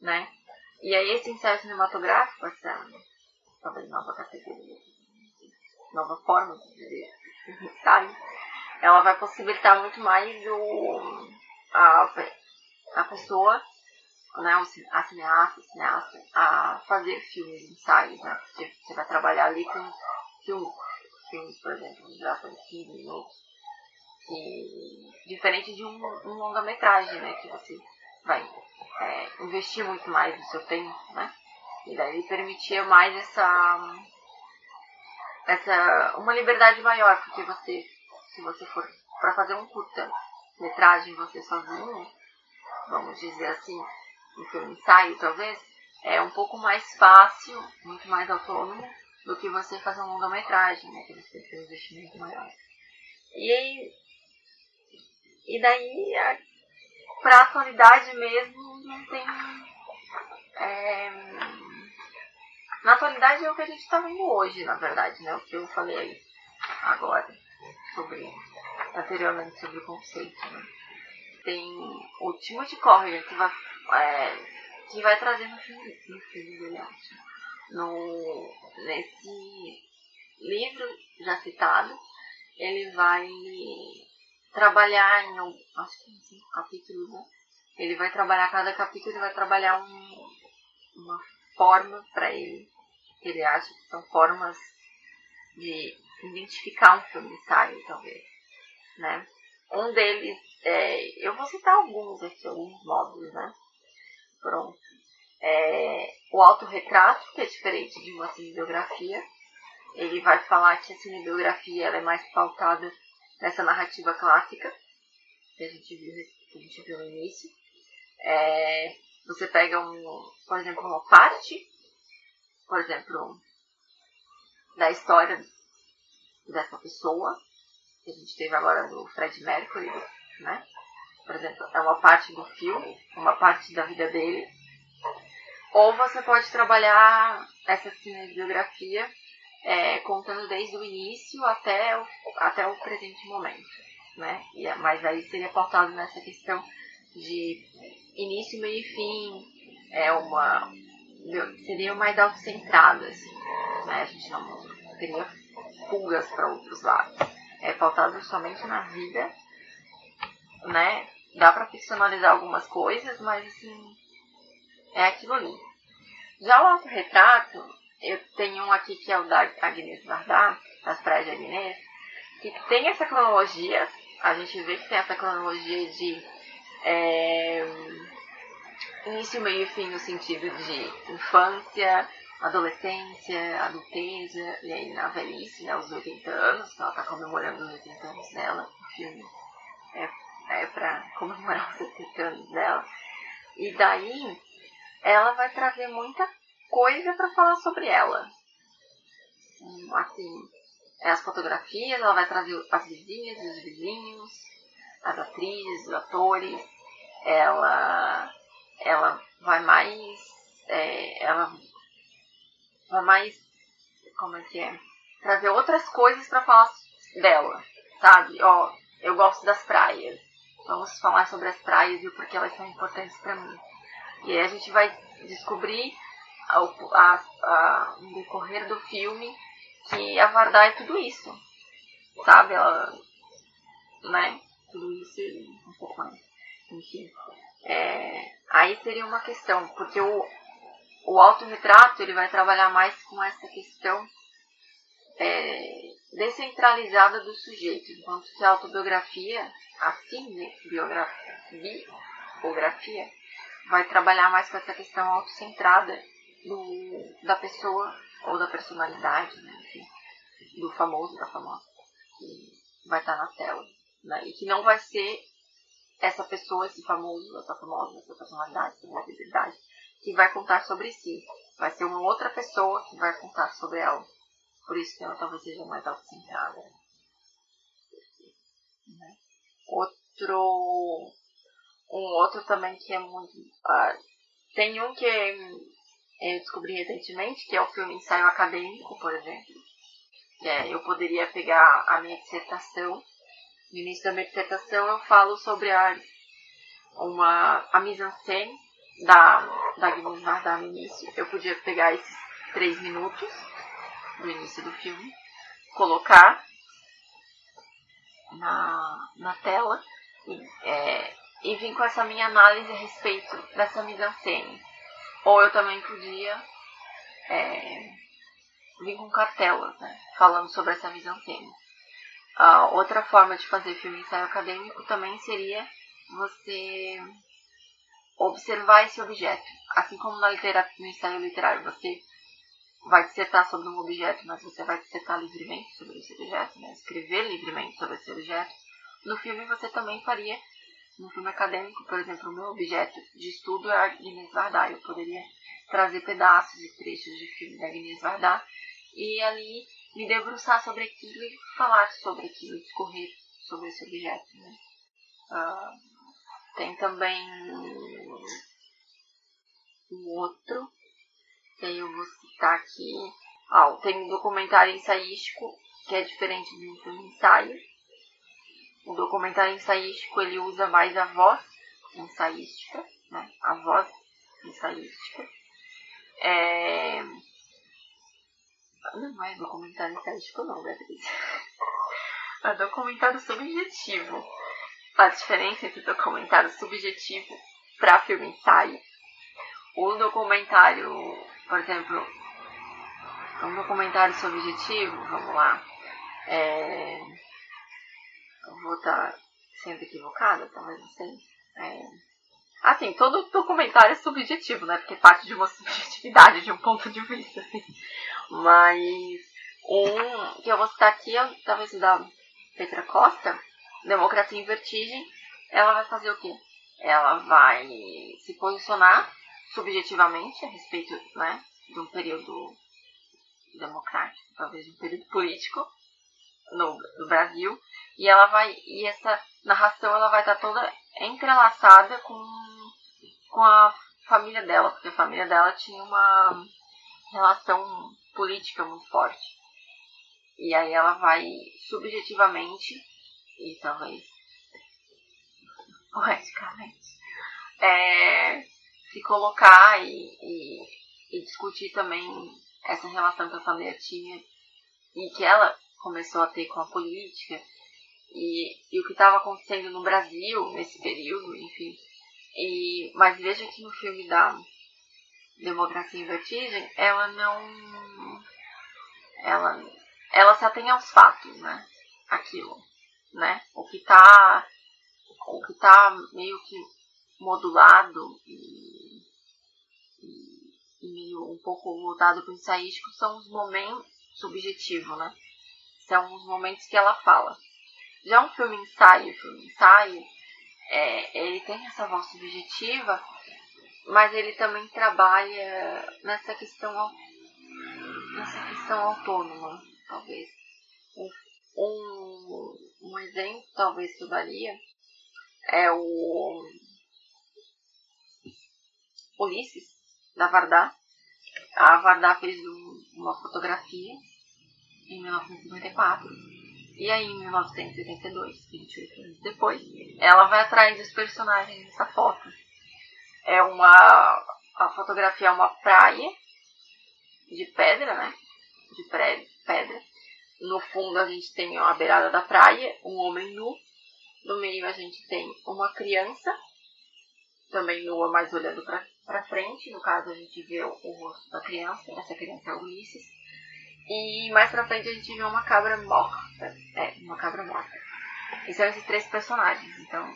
né? E aí esse ensaio cinematográfico, essa talvez nova categoria nova forma de ensaio, ela vai possibilitar muito mais o, a, a pessoa, né, a cineasta, cineasta, a fazer filmes, ensaios, né? Porque você vai trabalhar ali com filmes, filmes por exemplo, de duração de 15 minutos. E, diferente de um, um longa-metragem, né? Que você vai é, investir muito mais do seu tempo, né? E daí permitia mais essa essa uma liberdade maior, porque você, se você for para fazer um curta metragem você sozinho, vamos dizer assim, no seu ensaio talvez, é um pouco mais fácil, muito mais autônomo do que você fazer um longa-metragem, né? Que você tem um investimento maior. E aí, e daí, a atualidade mesmo, não tem. É, na atualidade é o que a gente está vendo hoje, na verdade, né? O que eu falei agora sobre anteriormente sobre o conceito, né? Tem o Timothy Corrigan que vai, é, que vai trazer no filme, no filme dele, acho. No, nesse livro já citado, ele vai trabalhar em acho que cinco capítulos, né? Ele vai trabalhar, cada capítulo ele vai trabalhar um, uma forma para ele. Ele acha que são formas de identificar um filme talvez. Né? Um deles, é, eu vou citar alguns aqui, alguns módulos, né? Pronto. É, o autorretrato, que é diferente de uma cinebiografia. Ele vai falar que a cinebiografia ela é mais pautada nessa narrativa clássica, que a gente viu, que a gente viu no início. É, você pega, um, por exemplo, uma parte, por exemplo, da história dessa pessoa, que a gente teve agora no Fred Mercury, né? Por exemplo, é uma parte do filme, uma parte da vida dele. Ou você pode trabalhar essa cinebiografia é, contando desde o início até o, até o presente momento, né? E, mas aí seria pautado nessa questão de início, meio e fim, é uma seria mais autocentrado, assim, né? A gente não teria fugas para outros lados. É pautado somente na vida, né? Dá para ficcionalizar algumas coisas, mas assim, é aquilo ali. Já o autorretrato, eu tenho um aqui que é o da Agnes Varda, das praias de Agnes, que tem essa cronologia, a gente vê que tem essa cronologia de é, início, meio e fim no sentido de infância, adolescência, adultez, e aí na velhice, né, os 80 anos, ela está comemorando os 80 anos dela, o filme é, é para comemorar os 80 anos dela. E daí ela vai trazer muita coisa para falar sobre ela. Assim, as fotografias, ela vai trazer as vizinhas, os vizinhos, as atrizes, os atores. Ela, ela vai mais, é, ela vai mais, como é que é? Trazer outras coisas para falar dela, sabe? Ó, eu gosto das praias. Vamos falar sobre as praias e o porquê elas são importantes para mim. E aí a gente vai descobrir ao, a, a, no decorrer do filme que a Vardar é tudo isso. Sabe? Ela, né? Isso e um pouco mais. Enfim. É, aí seria uma questão, porque o, o autorretrato ele vai trabalhar mais com essa questão é, descentralizada do sujeito, enquanto que a autobiografia, a biografia, biografia, vai trabalhar mais com essa questão autocentrada do, da pessoa ou da personalidade, né, enfim, do famoso, da famosa, que vai estar na tela. Né, e que não vai ser essa pessoa, esse famoso, essa famosa, essa personalidade, essa celebridade, que vai contar sobre si. Vai ser uma outra pessoa que vai contar sobre ela. Por isso que ela talvez seja mais autocentrada. Né? Outro. Um outro também que é muito. Uh, tem um que eu descobri recentemente, que é o filme Ensaio Acadêmico, por exemplo. É, eu poderia pegar a minha dissertação. No início da minha dissertação eu falo sobre a, uma, a mise-en-scène da, da Varda no início. Eu podia pegar esses três minutos do início do filme, colocar na, na tela e, é, e vir com essa minha análise a respeito dessa mise-en-scène ou eu também podia é, vir com cartelas, né, falando sobre essa mise en Uh, outra forma de fazer filme ensaio acadêmico também seria você observar esse objeto. Assim como na literatura, no ensaio literário você vai dissertar sobre um objeto, mas você vai dissertar livremente sobre esse objeto, né? escrever livremente sobre esse objeto. No filme você também faria no filme acadêmico, por exemplo, o meu objeto de estudo é a Agnes Varda. Eu poderia trazer pedaços e trechos de filme da Agnes Varda e ali me debruçar sobre aquilo e falar sobre aquilo, discorrer sobre esse objeto. Né? Uh, tem também um outro, que eu vou citar aqui. Ah, tem um documentário ensaístico, que é diferente de um filme ensaio o documentário ensaístico ele usa mais a voz ensaística, né? A voz ensaística. É... Não é documentário ensaístico não, Beatriz. É documentário subjetivo. A diferença entre documentário subjetivo para filme ensaio. O documentário, por exemplo, um documentário subjetivo, vamos lá, é vou estar sendo equivocada, talvez não sei. É... Assim, todo documentário é subjetivo, né? Porque parte de uma subjetividade, de um ponto de vista, assim. Mas um que eu vou citar aqui talvez da Petra Costa, Democracia em Vertigem. Ela vai fazer o quê? Ela vai se posicionar subjetivamente a respeito, né, de um período democrático, talvez de um período político no, no Brasil, e ela vai e essa narração ela vai estar toda entrelaçada com com a família dela, porque a família dela tinha uma relação política muito forte. E aí ela vai subjetivamente e talvez poeticamente é, se colocar e, e, e discutir também essa relação que a família tinha e que ela começou a ter com a política e, e o que estava acontecendo no Brasil nesse período, enfim. E, mas veja que no filme da Democracia em Vertigem, ela não. Ela, ela se atém aos fatos, né? Aquilo, né? O que tá. O que tá meio que modulado e, e, e meio um pouco voltado para o ensaístico são os momentos subjetivos, né? São os momentos que ela fala. Já um filme ensaio, filme ensaio, é, ele tem essa voz subjetiva mas ele também trabalha nessa questão nessa questão autônoma, talvez. Um, um exemplo, talvez, que eu daria é o Ulisses, da Vardá. A Vardá fez um, uma fotografia em 1954. E aí, em 1982, 28 anos depois, ela vai atrás dos personagens dessa foto. É uma. A fotografia é uma praia de pedra, né? De pedra. No fundo a gente tem a beirada da praia, um homem nu. No meio a gente tem uma criança, também nua, mas olhando para frente. No caso a gente vê o, o rosto da criança, essa criança é Ulisses. E mais pra frente a gente vê uma cabra morta. É, uma cabra morta. E são esses três personagens. Então,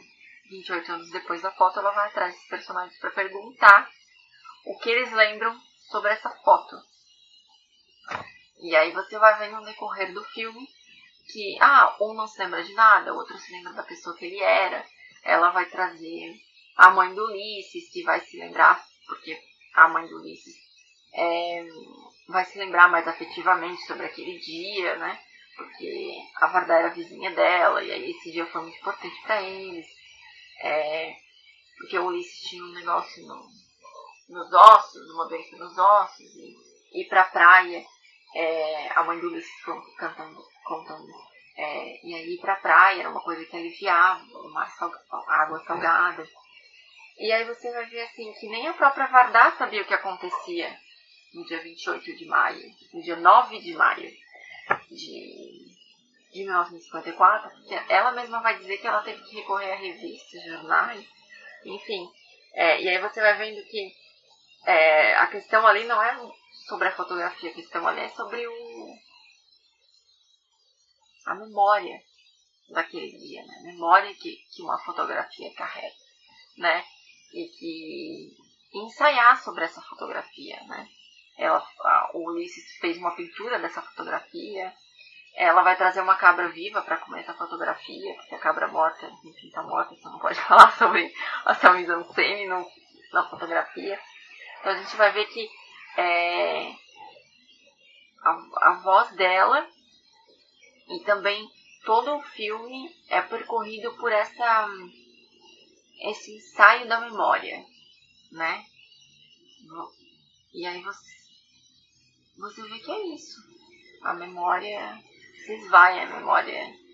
28 anos depois da foto, ela vai atrás desses personagens para perguntar o que eles lembram sobre essa foto. E aí você vai vendo no decorrer do filme que, ah, um não se lembra de nada, o outro se lembra da pessoa que ele era. Ela vai trazer a mãe do Ulisses, que vai se lembrar, porque a mãe do Ulisses é, vai se lembrar mais afetivamente sobre aquele dia, né? Porque a Varda era vizinha dela, e aí esse dia foi muito importante para eles. É, porque o Ulisses tinha um negócio no, nos ossos, uma doença nos ossos, e ir pra praia é, a mãe do Ulisses cantando, contando. É, e aí ir pra praia era uma coisa que aliviava, salga, a água salgada. E aí você vai ver assim que nem a própria Vardá sabia o que acontecia no dia 28 de maio, no dia 9 de maio de, de 1954, porque ela mesma vai dizer que ela teve que recorrer a revistas, jornais, enfim. É, e aí você vai vendo que é, a questão ali não é sobre a fotografia, a questão ali é sobre o, a memória daquele dia, né? A memória que, que uma fotografia carrega, né? E que ensaiar sobre essa fotografia, né? Ela, a, o Ulisses fez uma pintura dessa fotografia. Ela vai trazer uma cabra viva para comer essa fotografia, porque a cabra morta, enfim, tá morta, você não pode falar sobre a sua mise-en-scène na fotografia. Então a gente vai ver que é, a, a voz dela e também todo o filme é percorrido por essa esse ensaio da memória, né? E aí você você vê que é isso. A memória se esvai, a memória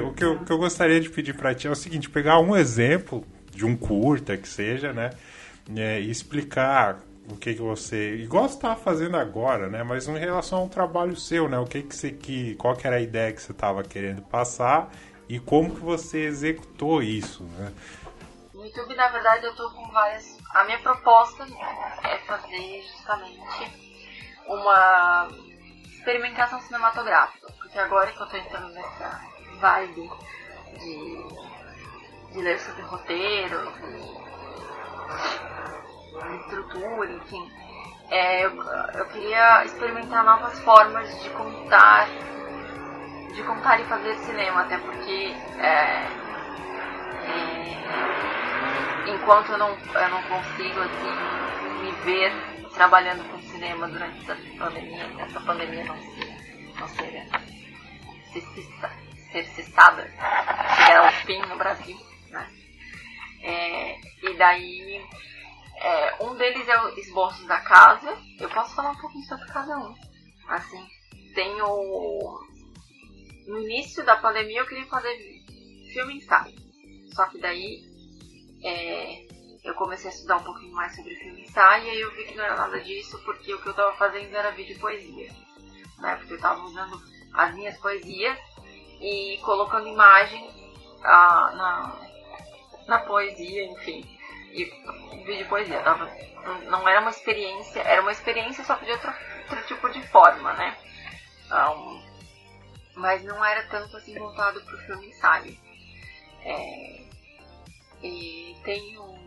o, que eu, o que eu gostaria de pedir para ti é o seguinte: pegar um exemplo de um curta que seja, né? É, e explicar o que, que você. Igual você estava fazendo agora, né? Mas em relação ao trabalho seu, né? O que, que você. Que, qual que era a ideia que você estava querendo passar e como que você executou isso, né? No YouTube, na verdade, eu estou com várias. A minha proposta é fazer justamente uma experimentação cinematográfica. Porque agora que eu estou entrando nessa vibe de, de ler sobre roteiro, de, estrutura, enfim. É, eu, eu queria experimentar novas formas de contar de contar e fazer cinema, até porque é, é, enquanto eu não, eu não consigo assim, me ver trabalhando com cinema durante essa pandemia, essa pandemia não, não seja ser cessada, chegar ao fim no Brasil. Né? É, e daí, é, um deles é o Esboços da Casa. Eu posso falar um pouquinho sobre cada um. Assim, tem o. No início da pandemia eu queria fazer filme ensaio. Só que daí é, eu comecei a estudar um pouquinho mais sobre filme ensaio e aí eu vi que não era nada disso, porque o que eu estava fazendo era vídeo poesia. Né? Porque eu estava usando as minhas poesias e colocando imagem ah, na, na poesia, enfim, e vídeo poesia. Tava, não era uma experiência, era uma experiência só que de outro, outro tipo de forma, né? Um, mas não era tanto assim voltado para o filme ensaio. É, E tem o,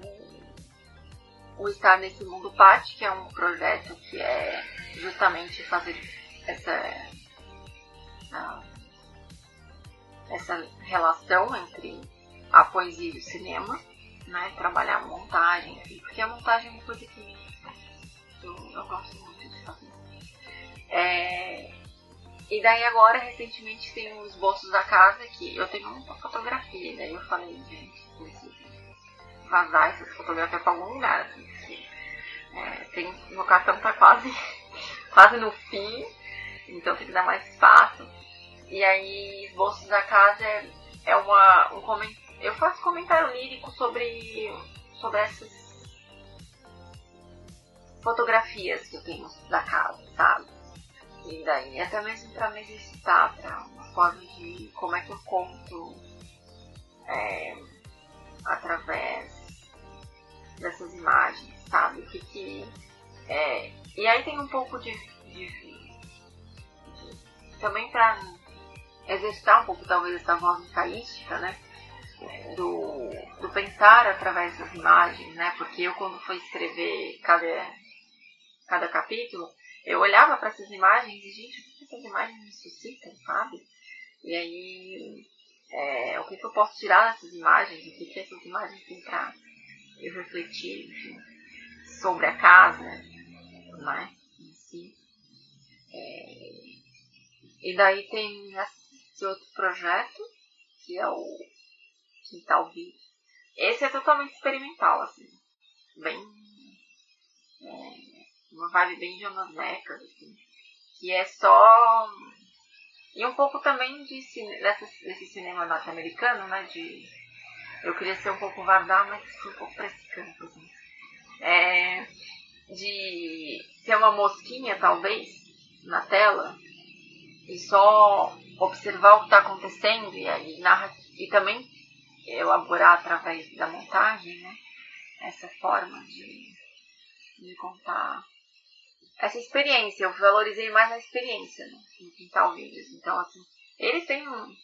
o Estar Nesse Mundo Pati, que é um projeto que é justamente fazer essa, essa relação entre a poesia e o cinema, né? Trabalhar a montagem, porque a montagem é uma coisa que eu, eu gosto muito de fazer. É, e daí agora, recentemente, tem os esboços da casa que eu tenho uma fotografia, daí eu falei, gente, preciso vazar essas fotografias para algum lugar, assim, porque é, tem, meu cartão tá quase, quase no fim, então tem que dar mais espaço. E aí, esboços da casa é, é uma, um comentário, eu faço comentário lírico sobre, sobre essas fotografias que eu tenho da casa, sabe? E daí, até mesmo para me exercitar, para uma forma de como é que eu conto é, através dessas imagens, sabe? O que que. É, e aí tem um pouco de. de, de também para exercitar um pouco, talvez, essa voz ensaística, né? Do, do pensar através das imagens, né? Porque eu, quando for escrever cada, cada capítulo, eu olhava para essas imagens e, gente, o que essas imagens me suscitam, sabe? E aí, é, o que, que eu posso tirar dessas imagens? O que, que essas imagens têm para eu refletir, enfim, sobre a casa, né? Em si. É, e daí tem esse outro projeto, que é o Quintal Vivo. Esse é totalmente experimental, assim. Bem. É, uma vibe bem Jonas Mekas, assim, que é só. E um pouco também de dessa, desse cinema norte-americano, né? De. Eu queria ser um pouco Vardar, mas fui um pouco pra esse campo, assim. É, de ser uma mosquinha, talvez, na tela, e só observar o que está acontecendo e, aí narra, e também elaborar através da montagem, né? Essa forma de, de contar essa experiência. Eu valorizei mais a experiência né, no Quintal Vídeos. Então, assim, eles têm um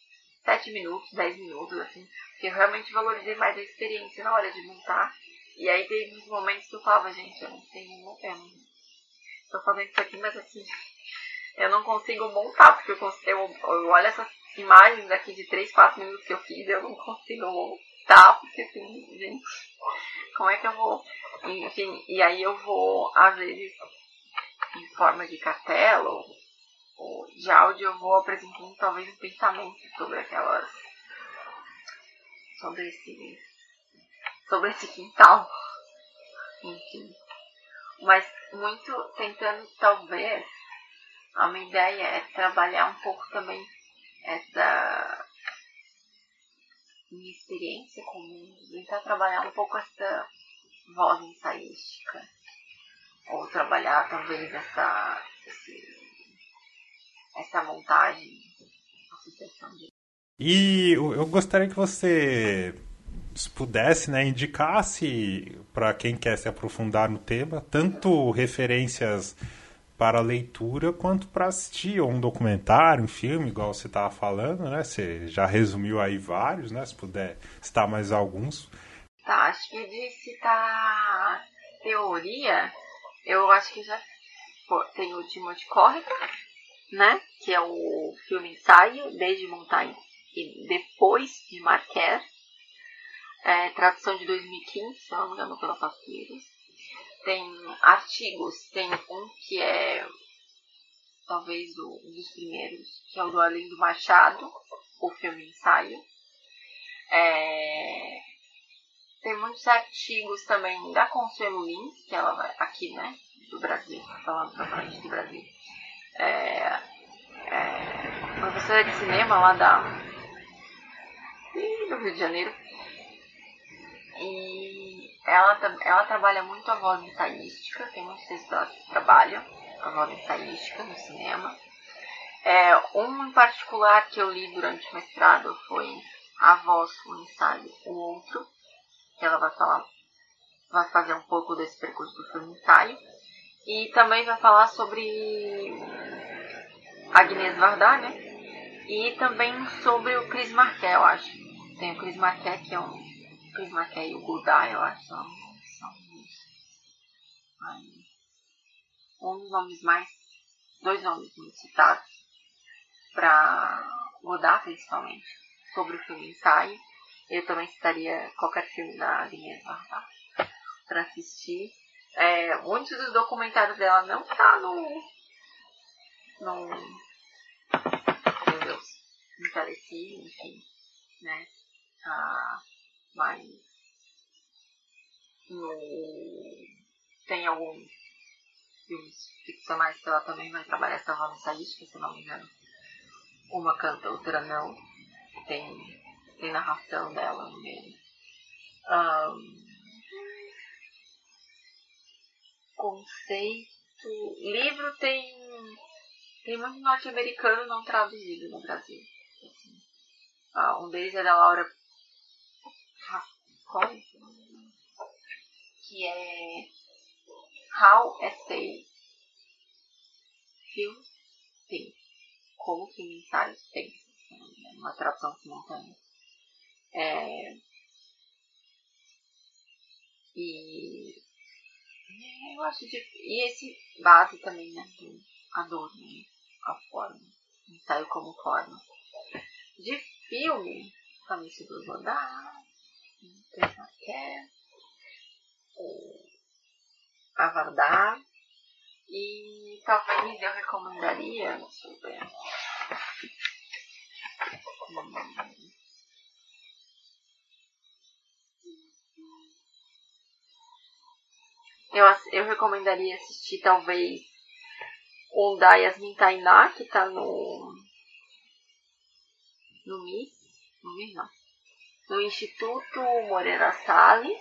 7 minutos, 10 minutos, assim, que eu realmente valorizei mais a experiência na hora de montar. E aí teve uns momentos que eu falava, gente, eu não tenho. Eu não, tô fazendo isso aqui, mas assim, eu não consigo montar, porque eu, eu, eu olho essas imagens aqui de 3, 4 minutos que eu fiz, eu não consigo montar, porque assim, gente, como é que eu vou. Enfim, e aí eu vou, às vezes, em forma de cartela ou, ou de áudio, eu vou apresentando talvez um pensamento sobre aquelas. sobre esse. sobre esse quintal. Enfim. Mas muito tentando, talvez, a minha ideia é trabalhar um pouco também essa minha experiência comum, tentar trabalhar um pouco essa voz ensaística ou trabalhar talvez essa, esse, essa montagem, associação de. E eu gostaria que você se pudesse, né, indicasse para quem quer se aprofundar no tema, tanto referências para leitura quanto para assistir um documentário, um filme, igual você estava falando, né? Você já resumiu aí vários, né? Se puder citar mais alguns. Tá, acho que de citar teoria, eu acho que já tem o Timothy Corrica, né? Que é o filme ensaio, desde Montanha e depois de Marquer. É, tradução de 2015, se não me engano, pela Papiros. Tem artigos, tem um que é talvez um dos primeiros, que é o do Arlindo Machado, o filme ensaio. É, tem muitos artigos também da Consuelo Lins, que ela vai aqui, né, do Brasil, falando propriamente do Brasil. É, é, professora de cinema lá da do Rio de Janeiro. E ela, ela trabalha muito a voz ensaística, tem muitos textos que trabalham a voz ensaística no cinema. É, um em particular que eu li durante o mestrado foi A Voz, o Ensaio, o Outro, que ela vai falar, vai fazer um pouco desse percurso do filme ensaio. E também vai falar sobre Agnes Varda, né? E também sobre o Chris Marquet, eu acho. Tem o Chris Marquet, que é um Chris McKay e o Godai, eu acho, são, são um dos nomes mais, dois nomes muito citados para Godard, principalmente, sobre o filme Ensaio. Eu também citaria qualquer filme da Agnès Varda para assistir. É, muitos dos documentários dela não tá no. no. Meu Deus. No Telecine, enfim. Né? Ah, mas. No, tem alguns filmes ficcionais que ela também vai trabalhar essa nova ensaística, se não me engano. Uma canta, outra não. Tem, tem narração dela no meio. Um, conceito. Livro tem. Tem muito norte-americano não traduzido no Brasil. Assim. Ah, um deles é da Laura Que é How Essay Films Think. Como que ensaios tem. Uma tradução simultânea. É, e é, eu acho difícil. E esse base também, né? Do Adorno? A forma. Ensaio como forma. De filme, Família do Quer o Avardar. E talvez eu recomendaria, eu ver. Hum, Eu, eu recomendaria assistir talvez o da Yasmin Tainá, que tá no. No MIS. No MIS não. No Instituto Moreira Salles.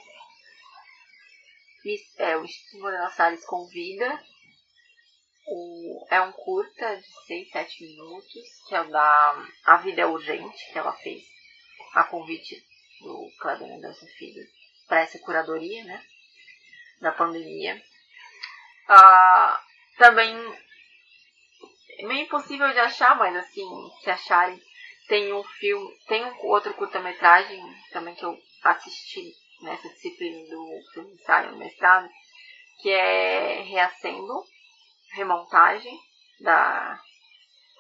É, o Instituto Moreira Salles convida. O, é um curta de 6, 7 minutos, que é o da A Vida é Urgente, que ela fez a convite do Kleber Mendonça Filho para essa curadoria, né? da pandemia. Ah, também é meio impossível de achar, mas assim, se acharem, tem um filme, tem um outro curta-metragem também que eu assisti nessa disciplina do filme ensaio no mestrado, que é Reacendo, remontagem, da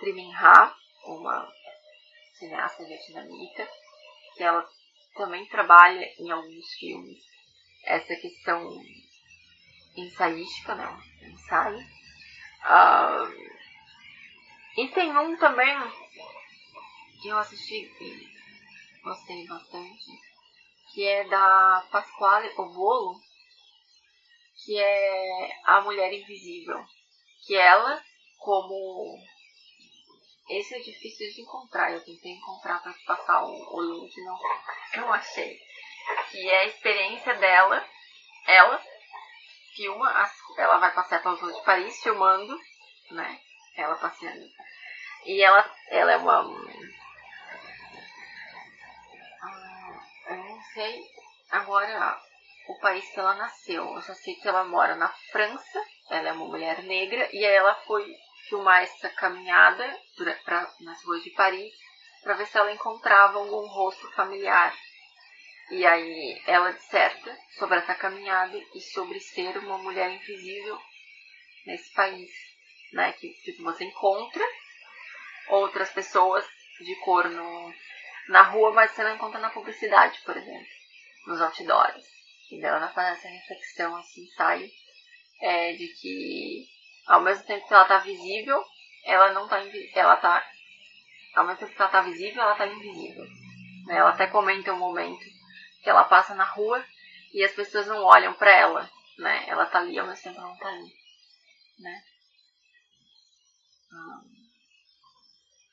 Trimin Ha, uma cineasta vietnamita, que ela também trabalha em alguns filmes essa questão ensaística, né? Ensaio. Uh, e tem um também que eu assisti e gostei bastante, que é da Pasquale Ovolo, que é A Mulher Invisível. Que ela, como. Esse é difícil de encontrar, eu tentei encontrar para passar o, o link, não, não achei. Que é a experiência dela, ela filma, as, ela vai passear pelas ruas de Paris filmando, né? Ela passeando. E ela, ela é uma. Ah, eu não sei agora o país que ela nasceu. Eu só sei que ela mora na França. Ela é uma mulher negra e ela foi filmar essa caminhada pra, nas ruas de Paris para ver se ela encontrava algum rosto familiar e aí ela disserta sobre essa caminhada e sobre ser uma mulher invisível nesse país, né? Que tipo, você encontra outras pessoas de cor no, na rua, mas você não encontra na publicidade, por exemplo, nos outdoors. E ela fazer essa reflexão, assim, sai é, de que ao mesmo tempo que ela tá visível, ela não tá ela tá ao mesmo tempo que ela tá visível, ela tá invisível. Né? Ela até comenta um momento que ela passa na rua e as pessoas não olham para ela, né? Ela tá ali, ao mesmo tempo não tá ali, né? Hum.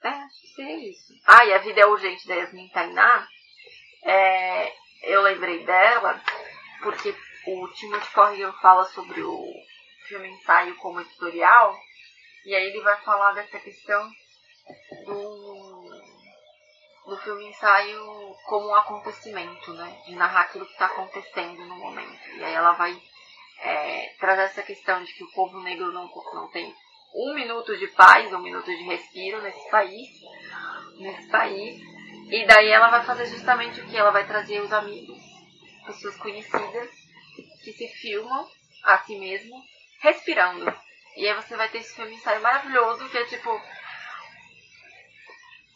É, seria isso. Ah, e a vida é urgente da Yasmin Tainá, é, eu lembrei dela porque o Timothy Corrigan fala sobre o filme ensaio como editorial, e aí ele vai falar dessa questão do do filme ensaio como um acontecimento, né? De narrar aquilo que está acontecendo no momento. E aí ela vai é, trazer essa questão de que o povo negro não, não tem um minuto de paz, um minuto de respiro nesse país, nesse país. E daí ela vai fazer justamente o que? Ela vai trazer os amigos, pessoas conhecidas que se filmam a si mesmo respirando. E aí você vai ter esse filme ensaio maravilhoso que é tipo.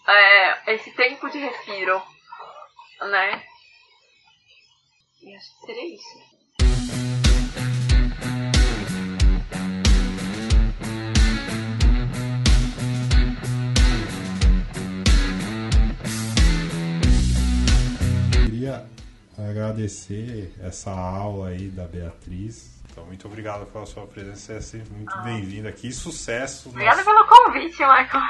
É, esse tempo de respiro, né? E acho que seria isso. Queria agradecer essa aula aí da Beatriz. Então, muito obrigado pela sua presença. Você é sempre muito bem-vindo aqui. Sucesso. Obrigada pelo convite, Michael.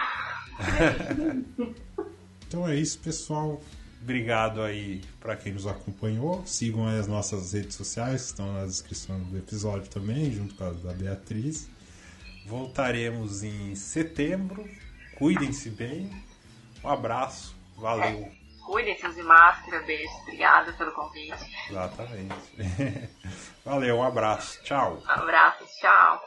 Então é isso, pessoal. Obrigado aí. Para quem nos acompanhou, sigam as nossas redes sociais, que estão na descrição do episódio também, junto com a da Beatriz. Voltaremos em setembro. Cuidem-se bem. Um abraço. Valeu. Cuidem-se de máscara, beijo. Obrigada pelo convite. Exatamente. Valeu, um abraço. Tchau. Um abraço, tchau.